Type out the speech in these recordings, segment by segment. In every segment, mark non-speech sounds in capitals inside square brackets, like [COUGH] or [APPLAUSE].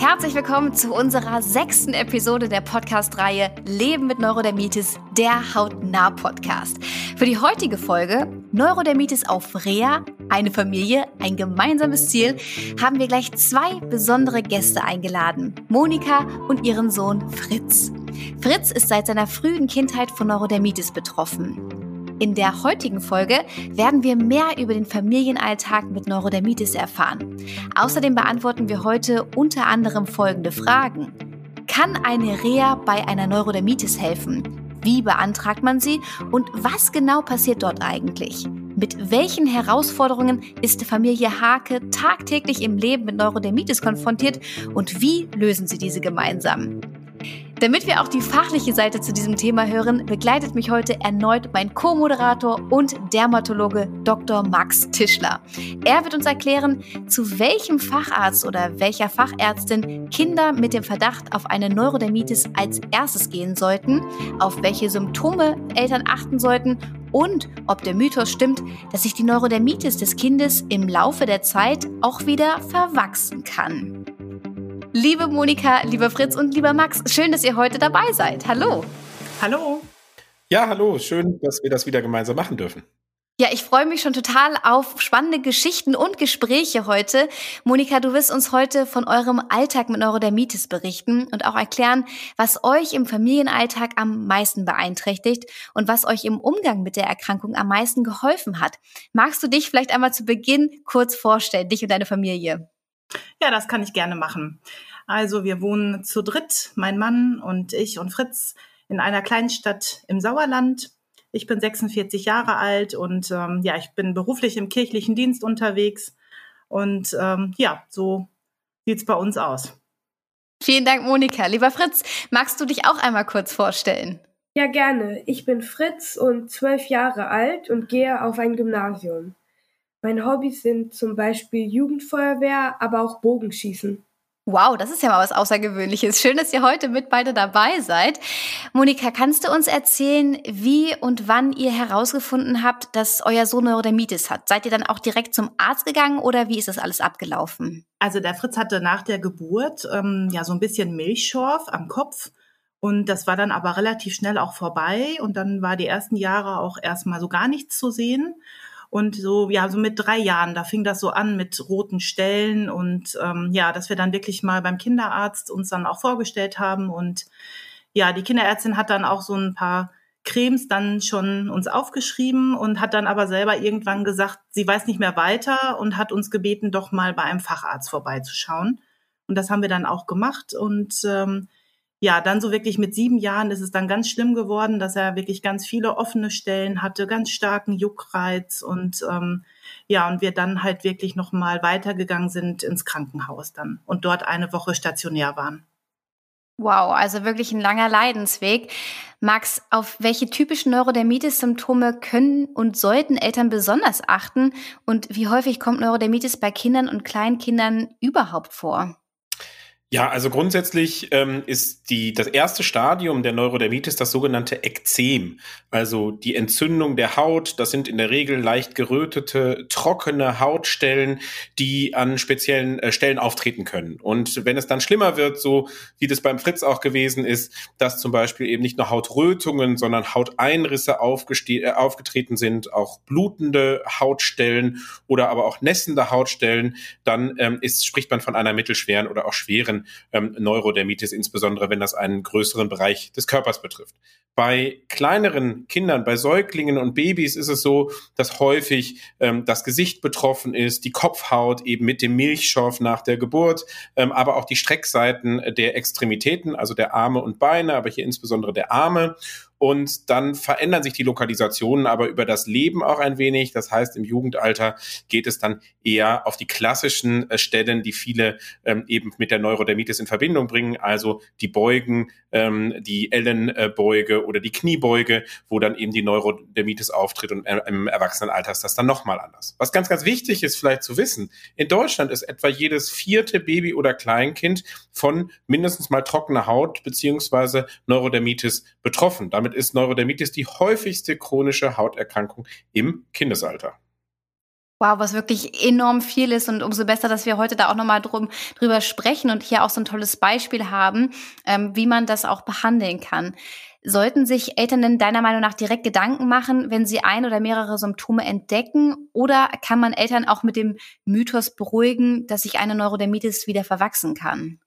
Herzlich willkommen zu unserer sechsten Episode der Podcast-Reihe Leben mit Neurodermitis, der Hautnah-Podcast. Für die heutige Folge Neurodermitis auf Rea, eine Familie, ein gemeinsames Ziel, haben wir gleich zwei besondere Gäste eingeladen. Monika und ihren Sohn Fritz. Fritz ist seit seiner frühen Kindheit von Neurodermitis betroffen. In der heutigen Folge werden wir mehr über den Familienalltag mit Neurodermitis erfahren. Außerdem beantworten wir heute unter anderem folgende Fragen. Kann eine Reha bei einer Neurodermitis helfen? Wie beantragt man sie und was genau passiert dort eigentlich? Mit welchen Herausforderungen ist Familie Hake tagtäglich im Leben mit Neurodermitis konfrontiert und wie lösen sie diese gemeinsam? Damit wir auch die fachliche Seite zu diesem Thema hören, begleitet mich heute erneut mein Co-Moderator und Dermatologe Dr. Max Tischler. Er wird uns erklären, zu welchem Facharzt oder welcher Fachärztin Kinder mit dem Verdacht auf eine Neurodermitis als erstes gehen sollten, auf welche Symptome Eltern achten sollten und ob der Mythos stimmt, dass sich die Neurodermitis des Kindes im Laufe der Zeit auch wieder verwachsen kann. Liebe Monika, lieber Fritz und lieber Max, schön, dass ihr heute dabei seid. Hallo. Hallo. Ja, hallo. Schön, dass wir das wieder gemeinsam machen dürfen. Ja, ich freue mich schon total auf spannende Geschichten und Gespräche heute. Monika, du wirst uns heute von eurem Alltag mit Neurodermitis berichten und auch erklären, was euch im Familienalltag am meisten beeinträchtigt und was euch im Umgang mit der Erkrankung am meisten geholfen hat. Magst du dich vielleicht einmal zu Beginn kurz vorstellen, dich und deine Familie? Ja, das kann ich gerne machen. Also wir wohnen zu dritt, mein Mann und ich und Fritz, in einer kleinen Stadt im Sauerland. Ich bin 46 Jahre alt und ähm, ja, ich bin beruflich im kirchlichen Dienst unterwegs. Und ähm, ja, so sieht's bei uns aus. Vielen Dank, Monika. Lieber Fritz, magst du dich auch einmal kurz vorstellen? Ja, gerne. Ich bin Fritz und zwölf Jahre alt und gehe auf ein Gymnasium. Meine Hobbys sind zum Beispiel Jugendfeuerwehr, aber auch Bogenschießen. Wow, das ist ja mal was Außergewöhnliches. Schön, dass ihr heute mit beide dabei seid. Monika, kannst du uns erzählen, wie und wann ihr herausgefunden habt, dass euer Sohn Neurodermitis hat? Seid ihr dann auch direkt zum Arzt gegangen oder wie ist das alles abgelaufen? Also der Fritz hatte nach der Geburt ähm, ja so ein bisschen Milchschorf am Kopf. Und das war dann aber relativ schnell auch vorbei. Und dann war die ersten Jahre auch erstmal so gar nichts zu sehen. Und so, ja, so mit drei Jahren, da fing das so an mit roten Stellen und ähm, ja, dass wir dann wirklich mal beim Kinderarzt uns dann auch vorgestellt haben. Und ja, die Kinderärztin hat dann auch so ein paar Cremes dann schon uns aufgeschrieben und hat dann aber selber irgendwann gesagt, sie weiß nicht mehr weiter und hat uns gebeten, doch mal bei einem Facharzt vorbeizuschauen. Und das haben wir dann auch gemacht. Und ähm, ja, dann so wirklich mit sieben Jahren ist es dann ganz schlimm geworden, dass er wirklich ganz viele offene Stellen hatte, ganz starken Juckreiz und ähm, ja, und wir dann halt wirklich nochmal weitergegangen sind ins Krankenhaus dann und dort eine Woche stationär waren. Wow, also wirklich ein langer Leidensweg. Max, auf welche typischen Neurodermitis-Symptome können und sollten Eltern besonders achten und wie häufig kommt Neurodermitis bei Kindern und Kleinkindern überhaupt vor? Ja, also grundsätzlich ähm, ist die, das erste Stadium der Neurodermitis das sogenannte Ekzem, also die Entzündung der Haut. Das sind in der Regel leicht gerötete, trockene Hautstellen, die an speziellen äh, Stellen auftreten können. Und wenn es dann schlimmer wird, so wie das beim Fritz auch gewesen ist, dass zum Beispiel eben nicht nur Hautrötungen, sondern Hauteinrisse äh, aufgetreten sind, auch blutende Hautstellen oder aber auch nässende Hautstellen, dann ähm, ist, spricht man von einer mittelschweren oder auch schweren ähm, Neurodermitis, insbesondere wenn das einen größeren Bereich des Körpers betrifft. Bei kleineren Kindern, bei Säuglingen und Babys ist es so, dass häufig ähm, das Gesicht betroffen ist, die Kopfhaut eben mit dem Milchschorf nach der Geburt, ähm, aber auch die Streckseiten der Extremitäten, also der Arme und Beine, aber hier insbesondere der Arme und dann verändern sich die Lokalisationen aber über das Leben auch ein wenig. Das heißt, im Jugendalter geht es dann eher auf die klassischen äh, Stellen, die viele ähm, eben mit der Neurodermitis in Verbindung bringen, also die Beugen, ähm, die Ellenbeuge oder die Kniebeuge, wo dann eben die Neurodermitis auftritt und äh, im Erwachsenenalter ist das dann nochmal anders. Was ganz, ganz wichtig ist vielleicht zu wissen, in Deutschland ist etwa jedes vierte Baby oder Kleinkind von mindestens mal trockener Haut beziehungsweise Neurodermitis betroffen. Damit damit ist Neurodermitis die häufigste chronische Hauterkrankung im Kindesalter. Wow, was wirklich enorm viel ist und umso besser, dass wir heute da auch nochmal drum, drüber sprechen und hier auch so ein tolles Beispiel haben, ähm, wie man das auch behandeln kann. Sollten sich Eltern denn deiner Meinung nach direkt Gedanken machen, wenn sie ein oder mehrere Symptome entdecken? Oder kann man Eltern auch mit dem Mythos beruhigen, dass sich eine Neurodermitis wieder verwachsen kann?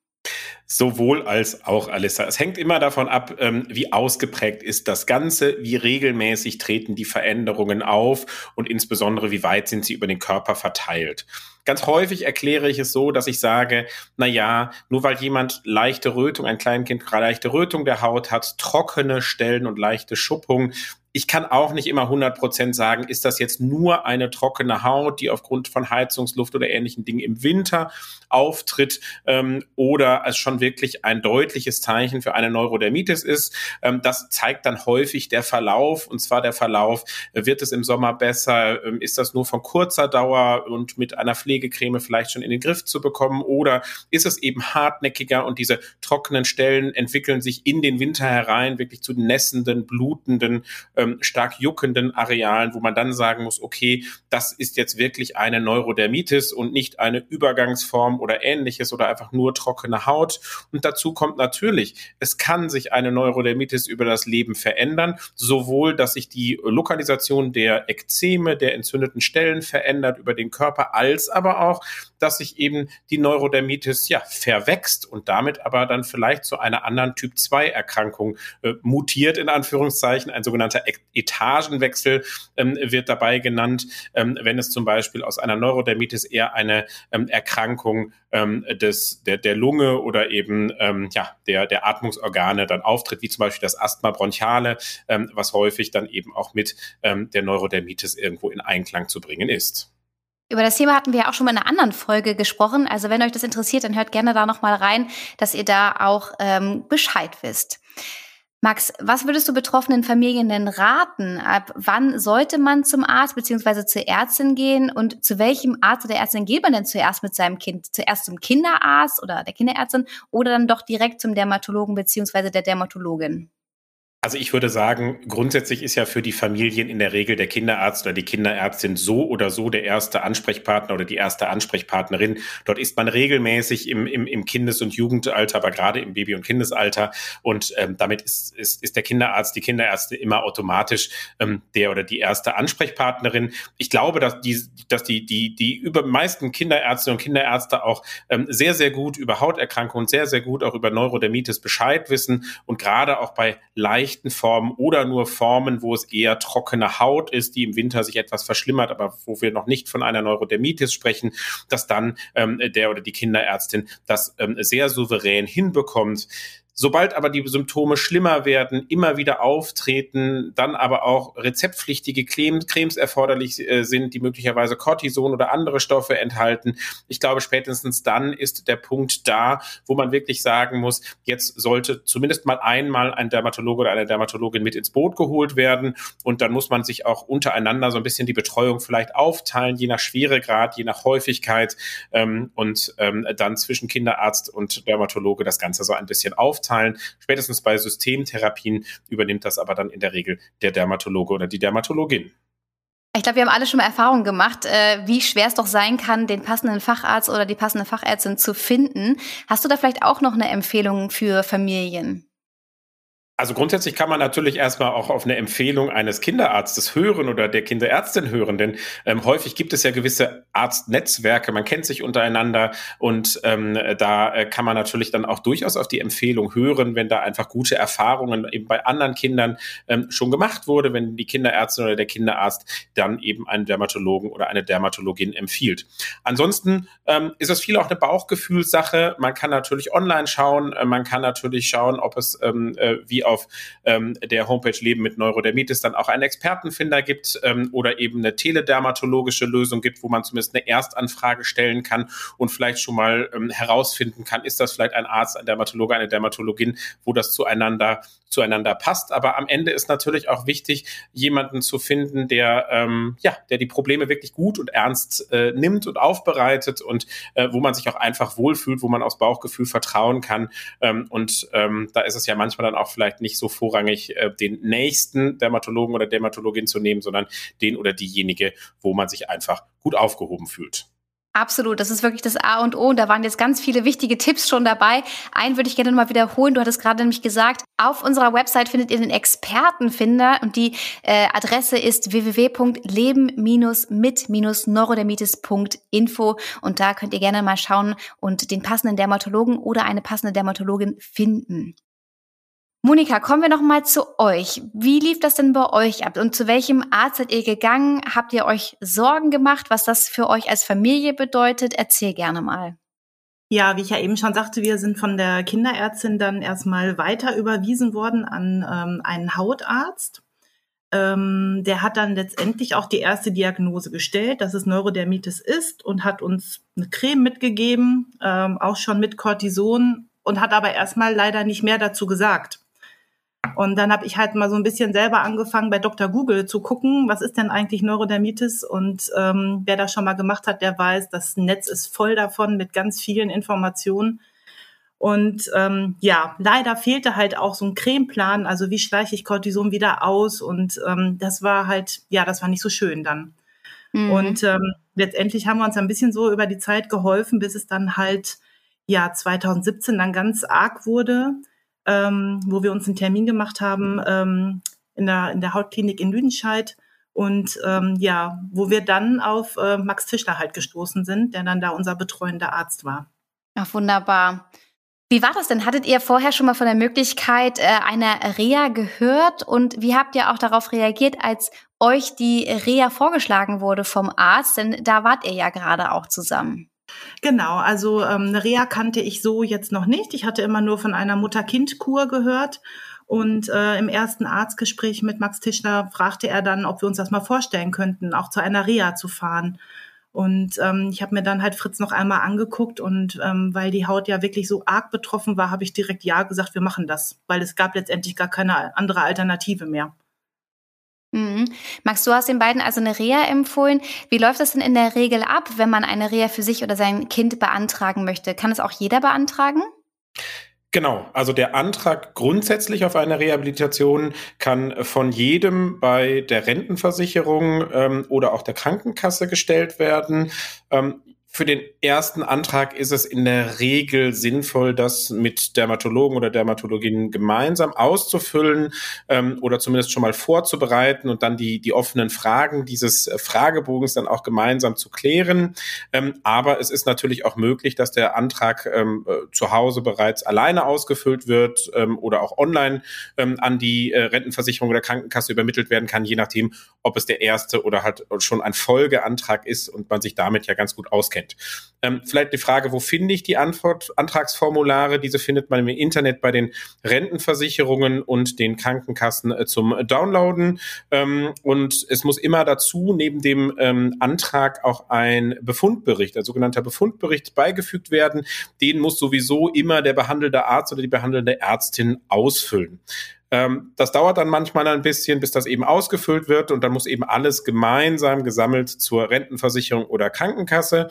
Sowohl als auch, Alissa. Es hängt immer davon ab, ähm, wie ausgeprägt ist das Ganze, wie regelmäßig treten die Veränderungen auf und insbesondere, wie weit sind sie über den Körper verteilt. Ganz häufig erkläre ich es so, dass ich sage, na ja, nur weil jemand leichte Rötung, ein Kleinkind leichte Rötung der Haut hat, trockene Stellen und leichte Schuppung, ich kann auch nicht immer 100% sagen, ist das jetzt nur eine trockene Haut, die aufgrund von Heizungsluft oder ähnlichen Dingen im Winter auftritt ähm, oder es schon wirklich ein deutliches Zeichen für eine Neurodermitis ist. Ähm, das zeigt dann häufig der Verlauf. Und zwar der Verlauf, äh, wird es im Sommer besser, ähm, ist das nur von kurzer Dauer und mit einer Pflegecreme vielleicht schon in den Griff zu bekommen? Oder ist es eben hartnäckiger und diese trockenen Stellen entwickeln sich in den Winter herein wirklich zu nässenden, blutenden äh, ähm, stark juckenden Arealen, wo man dann sagen muss, okay, das ist jetzt wirklich eine Neurodermitis und nicht eine Übergangsform oder ähnliches oder einfach nur trockene Haut. Und dazu kommt natürlich, es kann sich eine Neurodermitis über das Leben verändern, sowohl, dass sich die Lokalisation der Ekzeme, der entzündeten Stellen verändert über den Körper, als aber auch, dass sich eben die Neurodermitis ja verwächst und damit aber dann vielleicht zu einer anderen Typ 2 Erkrankung äh, mutiert in Anführungszeichen, ein sogenannter Etagenwechsel ähm, wird dabei genannt, ähm, wenn es zum Beispiel aus einer Neurodermitis eher eine ähm, Erkrankung ähm, des, der, der Lunge oder eben ähm, ja, der, der Atmungsorgane dann auftritt, wie zum Beispiel das Asthma bronchiale, ähm, was häufig dann eben auch mit der Neurodermitis irgendwo in Einklang zu bringen ist. Über das Thema hatten wir ja auch schon mal in einer anderen Folge gesprochen. Also wenn euch das interessiert, dann hört gerne da nochmal rein, dass ihr da auch ähm, Bescheid wisst. Max, was würdest du betroffenen Familien denn raten? Ab wann sollte man zum Arzt bzw. zur Ärztin gehen und zu welchem Arzt oder Ärztin geht man denn zuerst mit seinem Kind? Zuerst zum Kinderarzt oder der Kinderärztin oder dann doch direkt zum Dermatologen bzw. der Dermatologin? Also ich würde sagen, grundsätzlich ist ja für die Familien in der Regel der Kinderarzt oder die Kinderärztin so oder so der erste Ansprechpartner oder die erste Ansprechpartnerin. Dort ist man regelmäßig im, im, im Kindes- und Jugendalter, aber gerade im Baby- und Kindesalter. Und ähm, damit ist, ist, ist der Kinderarzt, die Kinderärztin immer automatisch ähm, der oder die erste Ansprechpartnerin. Ich glaube, dass die, dass die, die, die über meisten Kinderärztinnen und Kinderärzte auch ähm, sehr, sehr gut über Hauterkrankungen, sehr, sehr gut auch über Neurodermitis Bescheid wissen und gerade auch bei leicht leichten Formen oder nur Formen, wo es eher trockene Haut ist, die im Winter sich etwas verschlimmert, aber wo wir noch nicht von einer Neurodermitis sprechen, dass dann ähm, der oder die Kinderärztin das ähm, sehr souverän hinbekommt. Sobald aber die Symptome schlimmer werden, immer wieder auftreten, dann aber auch rezeptpflichtige Cremes erforderlich äh, sind, die möglicherweise Cortison oder andere Stoffe enthalten. Ich glaube, spätestens dann ist der Punkt da, wo man wirklich sagen muss, jetzt sollte zumindest mal einmal ein Dermatologe oder eine Dermatologin mit ins Boot geholt werden. Und dann muss man sich auch untereinander so ein bisschen die Betreuung vielleicht aufteilen, je nach Schweregrad, je nach Häufigkeit ähm, und ähm, dann zwischen Kinderarzt und Dermatologe das Ganze so ein bisschen aufteilen aufteilen. Spätestens bei Systemtherapien übernimmt das aber dann in der Regel der Dermatologe oder die Dermatologin. Ich glaube, wir haben alle schon mal Erfahrungen gemacht, äh, wie schwer es doch sein kann, den passenden Facharzt oder die passende Fachärztin zu finden. Hast du da vielleicht auch noch eine Empfehlung für Familien? Also grundsätzlich kann man natürlich erstmal auch auf eine Empfehlung eines Kinderarztes hören oder der Kinderärztin hören, denn ähm, häufig gibt es ja gewisse Arztnetzwerke, man kennt sich untereinander und ähm, da äh, kann man natürlich dann auch durchaus auf die Empfehlung hören, wenn da einfach gute Erfahrungen eben bei anderen Kindern ähm, schon gemacht wurde, wenn die Kinderärztin oder der Kinderarzt dann eben einen Dermatologen oder eine Dermatologin empfiehlt. Ansonsten ähm, ist es viel auch eine Bauchgefühlssache. Man kann natürlich online schauen, äh, man kann natürlich schauen, ob es ähm, äh, wie auf ähm, der Homepage Leben mit Neurodermitis dann auch einen Expertenfinder gibt ähm, oder eben eine teledermatologische Lösung gibt, wo man zumindest eine Erstanfrage stellen kann und vielleicht schon mal ähm, herausfinden kann, ist das vielleicht ein Arzt, ein Dermatologe, eine Dermatologin, wo das zueinander zueinander passt. Aber am Ende ist natürlich auch wichtig, jemanden zu finden, der ähm, ja, der die Probleme wirklich gut und ernst äh, nimmt und aufbereitet und äh, wo man sich auch einfach wohlfühlt, wo man aus Bauchgefühl vertrauen kann. Ähm, und ähm, da ist es ja manchmal dann auch vielleicht vielleicht nicht so vorrangig äh, den nächsten Dermatologen oder Dermatologin zu nehmen, sondern den oder diejenige, wo man sich einfach gut aufgehoben fühlt. Absolut, das ist wirklich das A und O. Und da waren jetzt ganz viele wichtige Tipps schon dabei. Einen würde ich gerne mal wiederholen. Du hattest gerade nämlich gesagt, auf unserer Website findet ihr den Expertenfinder und die äh, Adresse ist www.leben-mit-neurodermitis.info und da könnt ihr gerne mal schauen und den passenden Dermatologen oder eine passende Dermatologin finden. Monika, kommen wir noch mal zu euch. Wie lief das denn bei euch ab und zu welchem Arzt seid ihr gegangen? Habt ihr euch Sorgen gemacht, was das für euch als Familie bedeutet? Erzähl gerne mal. Ja, wie ich ja eben schon sagte, wir sind von der Kinderärztin dann erstmal weiter überwiesen worden an ähm, einen Hautarzt. Ähm, der hat dann letztendlich auch die erste Diagnose gestellt, dass es Neurodermitis ist und hat uns eine Creme mitgegeben, ähm, auch schon mit Cortison und hat aber erstmal leider nicht mehr dazu gesagt. Und dann habe ich halt mal so ein bisschen selber angefangen, bei Dr. Google zu gucken, was ist denn eigentlich Neurodermitis? Und ähm, wer das schon mal gemacht hat, der weiß, das Netz ist voll davon mit ganz vielen Informationen. Und ähm, ja, leider fehlte halt auch so ein Cremeplan, also wie schleiche ich Cortison wieder aus. Und ähm, das war halt, ja, das war nicht so schön dann. Mhm. Und ähm, letztendlich haben wir uns ein bisschen so über die Zeit geholfen, bis es dann halt, ja, 2017 dann ganz arg wurde ähm, wo wir uns einen Termin gemacht haben ähm, in, der, in der Hautklinik in Lüdenscheid. Und ähm, ja, wo wir dann auf äh, Max Tischler halt gestoßen sind, der dann da unser betreuender Arzt war. Ach, wunderbar. Wie war das denn? Hattet ihr vorher schon mal von der Möglichkeit äh, einer Reha gehört? Und wie habt ihr auch darauf reagiert, als euch die Reha vorgeschlagen wurde vom Arzt? Denn da wart ihr ja gerade auch zusammen. Genau, also ähm, eine Reha kannte ich so jetzt noch nicht. Ich hatte immer nur von einer Mutter-Kind-Kur gehört. Und äh, im ersten Arztgespräch mit Max Tischler fragte er dann, ob wir uns das mal vorstellen könnten, auch zu einer Reha zu fahren. Und ähm, ich habe mir dann halt Fritz noch einmal angeguckt und ähm, weil die Haut ja wirklich so arg betroffen war, habe ich direkt ja gesagt, wir machen das, weil es gab letztendlich gar keine andere Alternative mehr. Mhm. Max, du hast den beiden also eine Reha empfohlen. Wie läuft das denn in der Regel ab, wenn man eine Reha für sich oder sein Kind beantragen möchte? Kann es auch jeder beantragen? Genau, also der Antrag grundsätzlich auf eine Rehabilitation kann von jedem bei der Rentenversicherung ähm, oder auch der Krankenkasse gestellt werden. Ähm, für den ersten Antrag ist es in der Regel sinnvoll, das mit Dermatologen oder Dermatologinnen gemeinsam auszufüllen ähm, oder zumindest schon mal vorzubereiten und dann die, die offenen Fragen dieses äh, Fragebogens dann auch gemeinsam zu klären. Ähm, aber es ist natürlich auch möglich, dass der Antrag ähm, äh, zu Hause bereits alleine ausgefüllt wird ähm, oder auch online ähm, an die äh, Rentenversicherung oder Krankenkasse übermittelt werden kann, je nachdem, ob es der erste oder halt schon ein Folgeantrag ist und man sich damit ja ganz gut auskennt kennt. Ähm, vielleicht die Frage, wo finde ich die Antwort, Antragsformulare? Diese findet man im Internet bei den Rentenversicherungen und den Krankenkassen äh, zum Downloaden. Ähm, und es muss immer dazu neben dem ähm, Antrag auch ein Befundbericht, ein sogenannter Befundbericht beigefügt werden. Den muss sowieso immer der behandelnde Arzt oder die behandelnde Ärztin ausfüllen. Ähm, das dauert dann manchmal ein bisschen, bis das eben ausgefüllt wird und dann muss eben alles gemeinsam gesammelt zur Rentenversicherung oder Krankenkasse.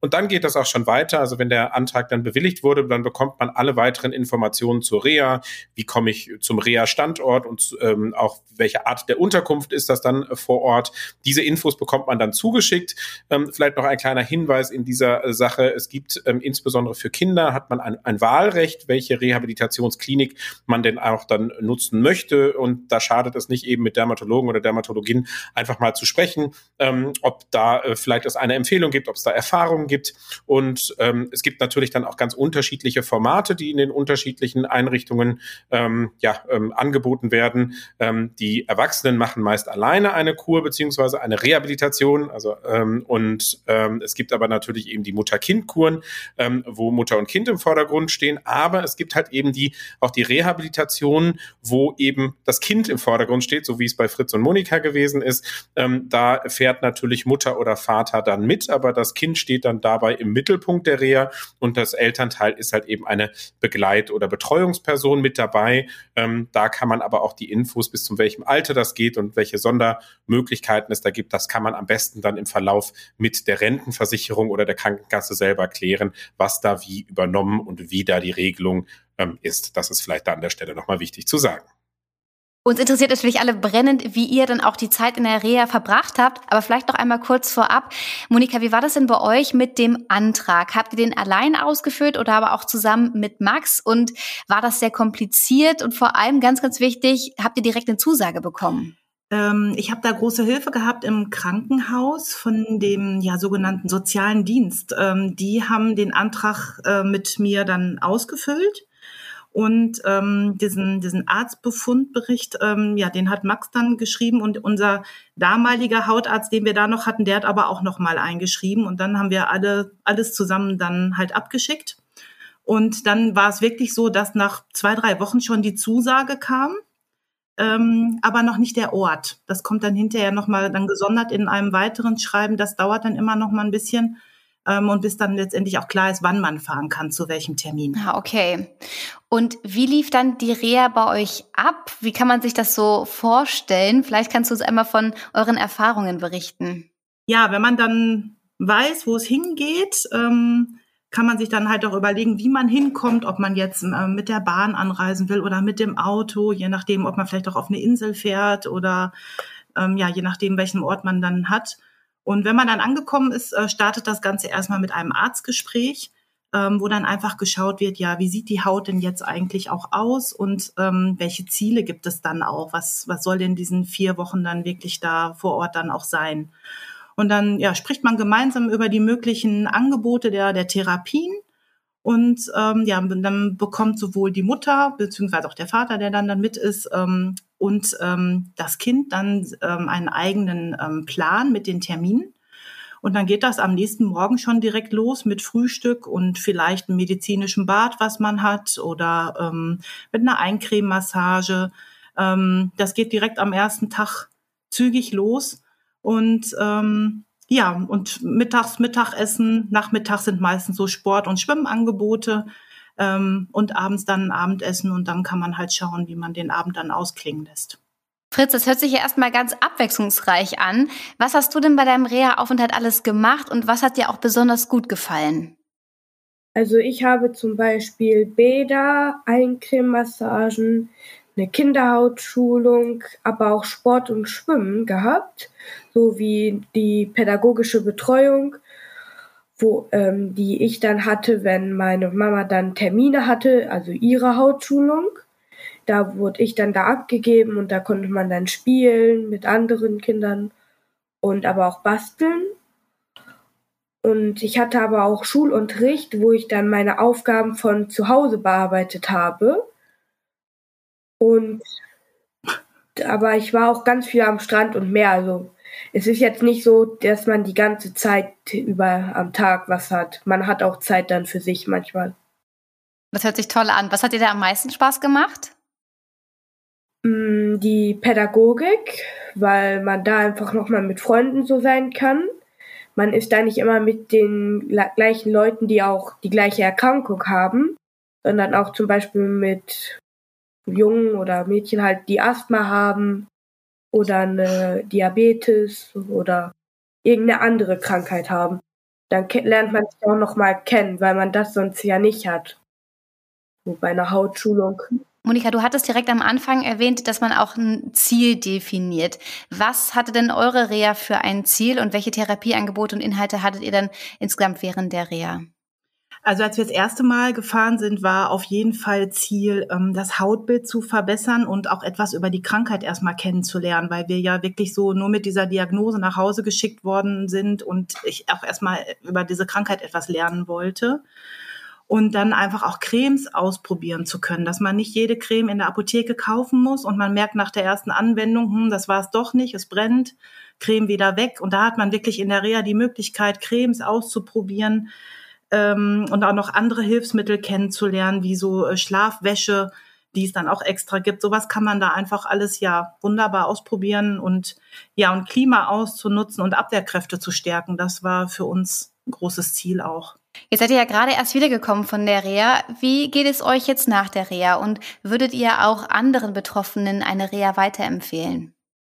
Und dann geht das auch schon weiter. Also wenn der Antrag dann bewilligt wurde, dann bekommt man alle weiteren Informationen zur Reha. Wie komme ich zum Reha-Standort und ähm, auch welche Art der Unterkunft ist das dann vor Ort? Diese Infos bekommt man dann zugeschickt. Ähm, vielleicht noch ein kleiner Hinweis in dieser Sache. Es gibt ähm, insbesondere für Kinder hat man ein, ein Wahlrecht, welche Rehabilitationsklinik man denn auch dann nutzen möchte. Und da schadet es nicht eben mit Dermatologen oder Dermatologin einfach mal zu sprechen, ähm, ob da äh, vielleicht es eine Empfehlung gibt, ob es da Erfahrungen Gibt. Und ähm, es gibt natürlich dann auch ganz unterschiedliche Formate, die in den unterschiedlichen Einrichtungen ähm, ja, ähm, angeboten werden. Ähm, die Erwachsenen machen meist alleine eine Kur beziehungsweise eine Rehabilitation. Also ähm, und ähm, es gibt aber natürlich eben die Mutter-Kind-Kuren, ähm, wo Mutter und Kind im Vordergrund stehen. Aber es gibt halt eben die auch die Rehabilitation, wo eben das Kind im Vordergrund steht, so wie es bei Fritz und Monika gewesen ist. Ähm, da fährt natürlich Mutter oder Vater dann mit, aber das Kind steht dann dann dabei im Mittelpunkt der Reha und das Elternteil ist halt eben eine Begleit- oder Betreuungsperson mit dabei. Ähm, da kann man aber auch die Infos bis zum welchem Alter das geht und welche Sondermöglichkeiten es da gibt, das kann man am besten dann im Verlauf mit der Rentenversicherung oder der Krankenkasse selber klären, was da wie übernommen und wie da die Regelung ähm, ist. Das ist vielleicht da an der Stelle nochmal wichtig zu sagen. Uns interessiert natürlich alle brennend, wie ihr dann auch die Zeit in der Reha verbracht habt. Aber vielleicht noch einmal kurz vorab. Monika, wie war das denn bei euch mit dem Antrag? Habt ihr den allein ausgefüllt oder aber auch zusammen mit Max? Und war das sehr kompliziert? Und vor allem ganz, ganz wichtig, habt ihr direkt eine Zusage bekommen? Ähm, ich habe da große Hilfe gehabt im Krankenhaus von dem ja sogenannten sozialen Dienst. Ähm, die haben den Antrag äh, mit mir dann ausgefüllt und ähm, diesen, diesen Arztbefundbericht, ähm, ja, den hat Max dann geschrieben und unser damaliger Hautarzt, den wir da noch hatten, der hat aber auch noch mal eingeschrieben und dann haben wir alle alles zusammen dann halt abgeschickt. Und dann war es wirklich so, dass nach zwei, drei Wochen schon die Zusage kam, ähm, aber noch nicht der Ort. Das kommt dann hinterher noch mal dann gesondert in einem weiteren Schreiben. Das dauert dann immer noch mal ein bisschen ähm, und bis dann letztendlich auch klar ist, wann man fahren kann, zu welchem Termin. Ah, okay. Und wie lief dann die Reha bei euch ab? Wie kann man sich das so vorstellen? Vielleicht kannst du uns einmal von euren Erfahrungen berichten. Ja, wenn man dann weiß, wo es hingeht, ähm, kann man sich dann halt auch überlegen, wie man hinkommt, ob man jetzt äh, mit der Bahn anreisen will oder mit dem Auto, je nachdem, ob man vielleicht auch auf eine Insel fährt oder ähm, ja, je nachdem, welchen Ort man dann hat. Und wenn man dann angekommen ist, äh, startet das Ganze erstmal mit einem Arztgespräch, ähm, wo dann einfach geschaut wird, ja, wie sieht die Haut denn jetzt eigentlich auch aus und ähm, welche Ziele gibt es dann auch? Was, was soll denn diesen vier Wochen dann wirklich da vor Ort dann auch sein? Und dann ja, spricht man gemeinsam über die möglichen Angebote der, der Therapien. Und ähm, ja, dann bekommt sowohl die Mutter beziehungsweise auch der Vater, der dann dann mit ist, ähm, und ähm, das Kind dann ähm, einen eigenen ähm, Plan mit den Terminen. Und dann geht das am nächsten Morgen schon direkt los mit Frühstück und vielleicht einem medizinischen Bad, was man hat, oder ähm, mit einer Eincrememassage. Ähm, das geht direkt am ersten Tag zügig los. Und ähm, ja, und mittags Mittagessen, nachmittags sind meistens so Sport- und Schwimmangebote ähm, und abends dann ein Abendessen und dann kann man halt schauen, wie man den Abend dann ausklingen lässt. Fritz, das hört sich ja erstmal ganz abwechslungsreich an. Was hast du denn bei deinem Reha-Aufenthalt alles gemacht und was hat dir auch besonders gut gefallen? Also ich habe zum Beispiel Bäder, Eincrememassagen, eine Kinderhautschulung, aber auch Sport und Schwimmen gehabt, sowie die pädagogische Betreuung wo ähm, die ich dann hatte, wenn meine Mama dann Termine hatte, also ihre Hautschulung. Da wurde ich dann da abgegeben und da konnte man dann spielen mit anderen Kindern und aber auch basteln. Und ich hatte aber auch Schulunterricht, wo ich dann meine Aufgaben von zu Hause bearbeitet habe. Und aber ich war auch ganz viel am Strand und Meer, also es ist jetzt nicht so, dass man die ganze Zeit über am Tag was hat. Man hat auch Zeit dann für sich manchmal. Das hört sich toll an. Was hat dir da am meisten Spaß gemacht? Mm, die Pädagogik, weil man da einfach nochmal mit Freunden so sein kann. Man ist da nicht immer mit den gleichen Leuten, die auch die gleiche Erkrankung haben, sondern auch zum Beispiel mit Jungen oder Mädchen halt, die Asthma haben oder eine Diabetes oder irgendeine andere Krankheit haben. Dann lernt man sich auch noch mal kennen, weil man das sonst ja nicht hat. So bei einer Hautschulung. Monika, du hattest direkt am Anfang erwähnt, dass man auch ein Ziel definiert. Was hatte denn eure Reha für ein Ziel und welche Therapieangebote und Inhalte hattet ihr dann insgesamt während der Reha? Also als wir das erste Mal gefahren sind, war auf jeden Fall Ziel, ähm, das Hautbild zu verbessern und auch etwas über die Krankheit erstmal kennenzulernen, weil wir ja wirklich so nur mit dieser Diagnose nach Hause geschickt worden sind und ich auch erstmal über diese Krankheit etwas lernen wollte. Und dann einfach auch Cremes ausprobieren zu können, dass man nicht jede Creme in der Apotheke kaufen muss und man merkt nach der ersten Anwendung, hm, das war es doch nicht, es brennt, Creme wieder weg. Und da hat man wirklich in der Reha die Möglichkeit, Cremes auszuprobieren, ähm, und auch noch andere Hilfsmittel kennenzulernen, wie so äh, Schlafwäsche, die es dann auch extra gibt. Sowas kann man da einfach alles ja wunderbar ausprobieren und ja, und Klima auszunutzen und Abwehrkräfte zu stärken. Das war für uns ein großes Ziel auch. Jetzt seid ihr ja gerade erst wiedergekommen von der Reha. Wie geht es euch jetzt nach der Reha und würdet ihr auch anderen Betroffenen eine Reha weiterempfehlen?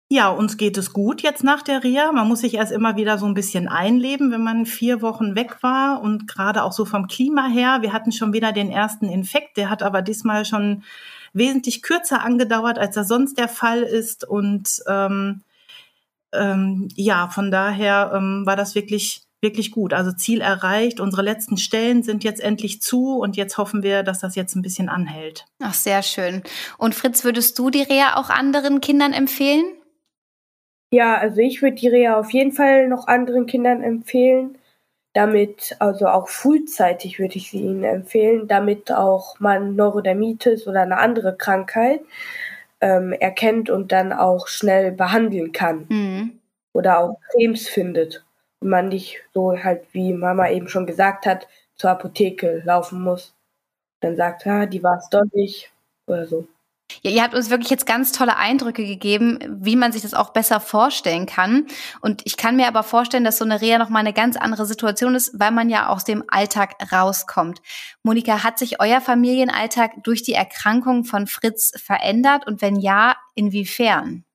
Ja, uns geht es gut jetzt nach der Reha. Man muss sich erst immer wieder so ein bisschen einleben, wenn man vier Wochen weg war und gerade auch so vom Klima her. Wir hatten schon wieder den ersten Infekt, der hat aber diesmal schon wesentlich kürzer angedauert, als das sonst der Fall ist. Und ähm, ähm, ja, von daher ähm, war das wirklich wirklich gut. Also Ziel erreicht. Unsere letzten Stellen sind jetzt endlich zu und jetzt hoffen wir, dass das jetzt ein bisschen anhält. Ach, sehr schön. Und Fritz, würdest du die Reha auch anderen Kindern empfehlen? Ja, also ich würde die Reha auf jeden Fall noch anderen Kindern empfehlen. Damit, also auch frühzeitig würde ich sie ihnen empfehlen, damit auch man Neurodermitis oder eine andere Krankheit ähm, erkennt und dann auch schnell behandeln kann. Mhm. Oder auch Cremes findet. Und man nicht so halt, wie Mama eben schon gesagt hat, zur Apotheke laufen muss. Dann sagt, ah, die war es doch nicht oder so. Ja, ihr habt uns wirklich jetzt ganz tolle Eindrücke gegeben, wie man sich das auch besser vorstellen kann. Und ich kann mir aber vorstellen, dass so eine Reha nochmal eine ganz andere Situation ist, weil man ja aus dem Alltag rauskommt. Monika, hat sich euer Familienalltag durch die Erkrankung von Fritz verändert? Und wenn ja, inwiefern?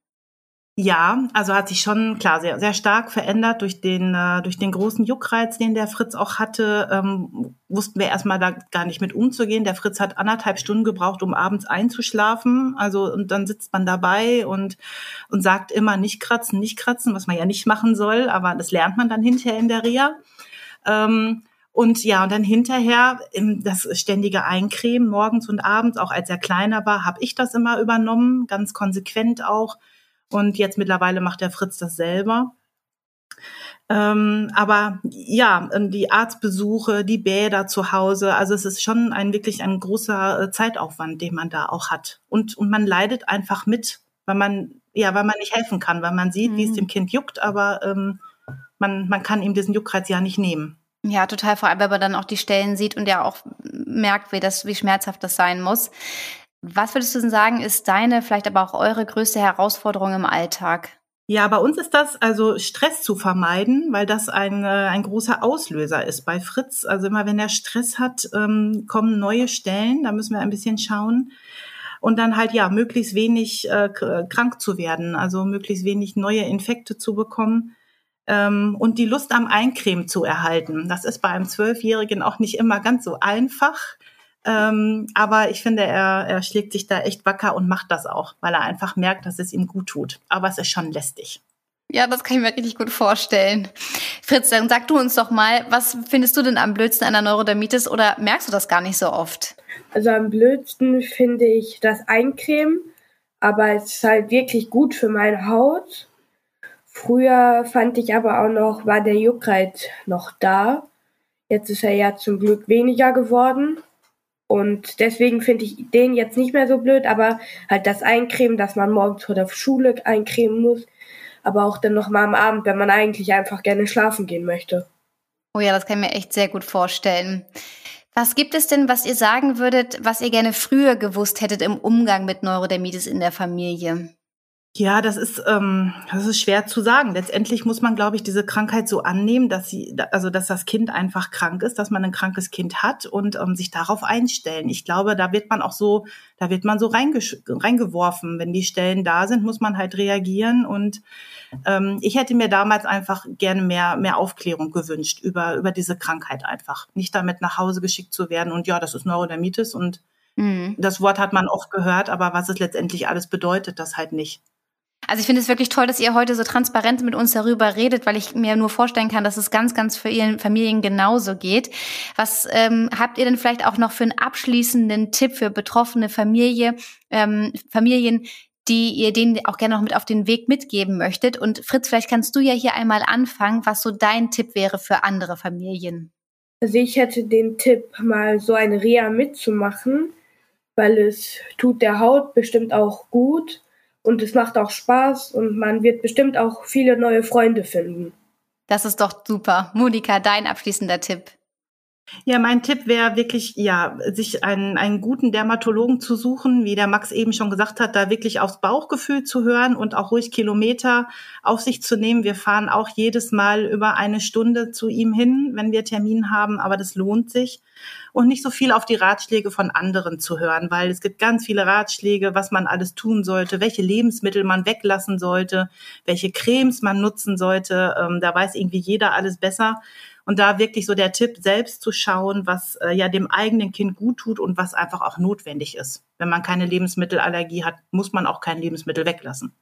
Ja, also hat sich schon klar sehr sehr stark verändert durch den äh, durch den großen Juckreiz, den der Fritz auch hatte. Ähm, wussten wir erstmal da gar nicht mit umzugehen. Der Fritz hat anderthalb Stunden gebraucht, um abends einzuschlafen. Also und dann sitzt man dabei und und sagt immer nicht kratzen, nicht kratzen, was man ja nicht machen soll, aber das lernt man dann hinterher in der Reha. Ähm, und ja, und dann hinterher das ständige Eincremen morgens und abends, auch als er kleiner war, habe ich das immer übernommen, ganz konsequent auch. Und jetzt mittlerweile macht der Fritz das selber. Ähm, aber ja, die Arztbesuche, die Bäder zu Hause, also es ist schon ein wirklich ein großer äh, Zeitaufwand, den man da auch hat. Und, und man leidet einfach mit, weil man, ja, weil man nicht helfen kann, weil man sieht, mhm. wie es mhm. dem Kind juckt, aber ähm, man, man kann ihm diesen Juckreiz ja nicht nehmen. Ja, total, vor allem, wenn man dann auch die Stellen sieht und ja auch merkt, wie das, wie schmerzhaft das sein muss. Was würdest du denn sagen, ist deine, vielleicht aber auch eure größte Herausforderung im Alltag? Ja, bei uns ist das also Stress zu vermeiden, weil das ein, äh, ein großer Auslöser ist bei Fritz. Also immer wenn er Stress hat, ähm, kommen neue Stellen, da müssen wir ein bisschen schauen. Und dann halt ja, möglichst wenig äh, krank zu werden, also möglichst wenig neue Infekte zu bekommen ähm, und die Lust am Eincremen zu erhalten. Das ist bei einem Zwölfjährigen auch nicht immer ganz so einfach. Ähm, aber ich finde, er, er schlägt sich da echt wacker und macht das auch, weil er einfach merkt, dass es ihm gut tut. Aber es ist schon lästig. Ja, das kann ich mir richtig gut vorstellen. Fritz, dann sag du uns doch mal, was findest du denn am blödsten an der Neurodermitis oder merkst du das gar nicht so oft? Also am blödsten finde ich das Eincremen, aber es ist halt wirklich gut für meine Haut. Früher fand ich aber auch noch, war der Juckreiz noch da. Jetzt ist er ja zum Glück weniger geworden. Und deswegen finde ich den jetzt nicht mehr so blöd, aber halt das Eincremen, dass man morgens vor der Schule eincremen muss, aber auch dann nochmal am Abend, wenn man eigentlich einfach gerne schlafen gehen möchte. Oh ja, das kann ich mir echt sehr gut vorstellen. Was gibt es denn, was ihr sagen würdet, was ihr gerne früher gewusst hättet im Umgang mit Neurodermitis in der Familie? Ja, das ist, ähm, das ist schwer zu sagen. Letztendlich muss man, glaube ich, diese Krankheit so annehmen, dass sie, also dass das Kind einfach krank ist, dass man ein krankes Kind hat und ähm, sich darauf einstellen. Ich glaube, da wird man auch so, da wird man so reingeworfen. Wenn die Stellen da sind, muss man halt reagieren. Und ähm, ich hätte mir damals einfach gerne mehr, mehr Aufklärung gewünscht über, über diese Krankheit einfach. Nicht damit nach Hause geschickt zu werden und ja, das ist Neurodermitis und mhm. das Wort hat man oft gehört, aber was es letztendlich alles bedeutet, das halt nicht. Also ich finde es wirklich toll, dass ihr heute so transparent mit uns darüber redet, weil ich mir nur vorstellen kann, dass es ganz, ganz für ihren Familien genauso geht. Was ähm, habt ihr denn vielleicht auch noch für einen abschließenden Tipp für betroffene Familie, ähm, Familien, die ihr denen auch gerne noch mit auf den Weg mitgeben möchtet? Und Fritz, vielleicht kannst du ja hier einmal anfangen, was so dein Tipp wäre für andere Familien. Also ich hätte den Tipp, mal so eine Reha mitzumachen, weil es tut der Haut bestimmt auch gut und es macht auch Spaß und man wird bestimmt auch viele neue Freunde finden. Das ist doch super. Monika, dein abschließender Tipp. Ja, mein Tipp wäre wirklich, ja, sich einen, einen guten Dermatologen zu suchen, wie der Max eben schon gesagt hat, da wirklich aufs Bauchgefühl zu hören und auch ruhig Kilometer auf sich zu nehmen. Wir fahren auch jedes Mal über eine Stunde zu ihm hin, wenn wir Termin haben, aber das lohnt sich. Und nicht so viel auf die Ratschläge von anderen zu hören, weil es gibt ganz viele Ratschläge, was man alles tun sollte, welche Lebensmittel man weglassen sollte, welche Cremes man nutzen sollte. Ähm, da weiß irgendwie jeder alles besser. Und da wirklich so der Tipp, selbst zu schauen, was äh, ja dem eigenen Kind gut tut und was einfach auch notwendig ist. Wenn man keine Lebensmittelallergie hat, muss man auch kein Lebensmittel weglassen.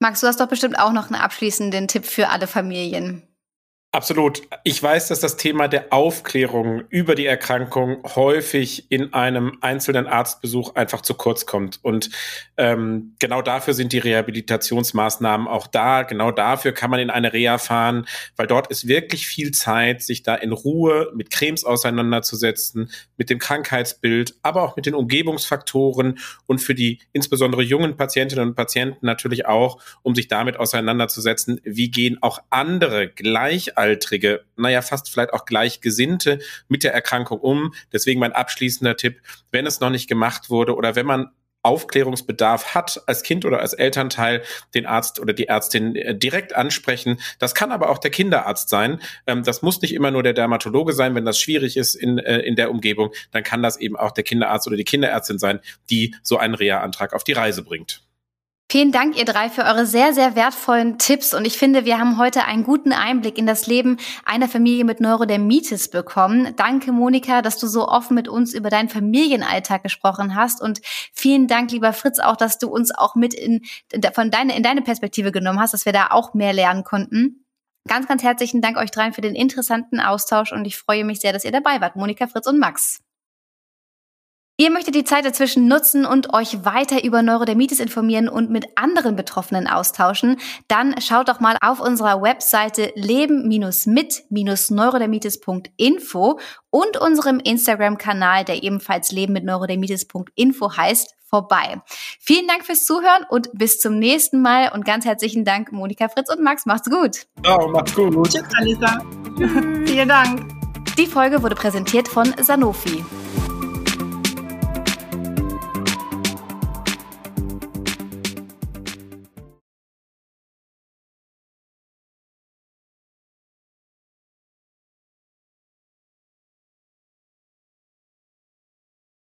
Max, du hast doch bestimmt auch noch einen abschließenden Tipp für alle Familien. Absolut. Ich weiß, dass das Thema der Aufklärung über die Erkrankung häufig in einem einzelnen Arztbesuch einfach zu kurz kommt. Und ähm, genau dafür sind die Rehabilitationsmaßnahmen auch da. Genau dafür kann man in eine Reha fahren, weil dort ist wirklich viel Zeit, sich da in Ruhe mit Cremes auseinanderzusetzen, mit dem Krankheitsbild, aber auch mit den Umgebungsfaktoren und für die insbesondere jungen Patientinnen und Patienten natürlich auch, um sich damit auseinanderzusetzen, wie gehen auch andere gleich Gleichaltrige, naja, fast vielleicht auch Gleichgesinnte mit der Erkrankung um. Deswegen mein abschließender Tipp, wenn es noch nicht gemacht wurde oder wenn man Aufklärungsbedarf hat als Kind oder als Elternteil, den Arzt oder die Ärztin äh, direkt ansprechen. Das kann aber auch der Kinderarzt sein. Ähm, das muss nicht immer nur der Dermatologe sein. Wenn das schwierig ist in, äh, in der Umgebung, dann kann das eben auch der Kinderarzt oder die Kinderärztin sein, die so einen Reha-Antrag auf die Reise bringt. Vielen Dank, ihr drei, für eure sehr, sehr wertvollen Tipps. Und ich finde, wir haben heute einen guten Einblick in das Leben einer Familie mit Neurodermitis bekommen. Danke, Monika, dass du so offen mit uns über deinen Familienalltag gesprochen hast. Und vielen Dank, lieber Fritz, auch, dass du uns auch mit in, von deine, in deine Perspektive genommen hast, dass wir da auch mehr lernen konnten. Ganz, ganz herzlichen Dank euch dreien für den interessanten Austausch und ich freue mich sehr, dass ihr dabei wart. Monika, Fritz und Max. Ihr möchtet die Zeit dazwischen nutzen und euch weiter über Neurodermitis informieren und mit anderen Betroffenen austauschen, dann schaut doch mal auf unserer Webseite leben-mit-neurodermitis.info und unserem Instagram-Kanal, der ebenfalls leben mit neurodermitis.info heißt, vorbei. Vielen Dank fürs Zuhören und bis zum nächsten Mal und ganz herzlichen Dank Monika, Fritz und Max. Macht's gut. Ciao, macht's gut. Tschüss, Alisa. [LAUGHS] Vielen Dank. Die Folge wurde präsentiert von Sanofi.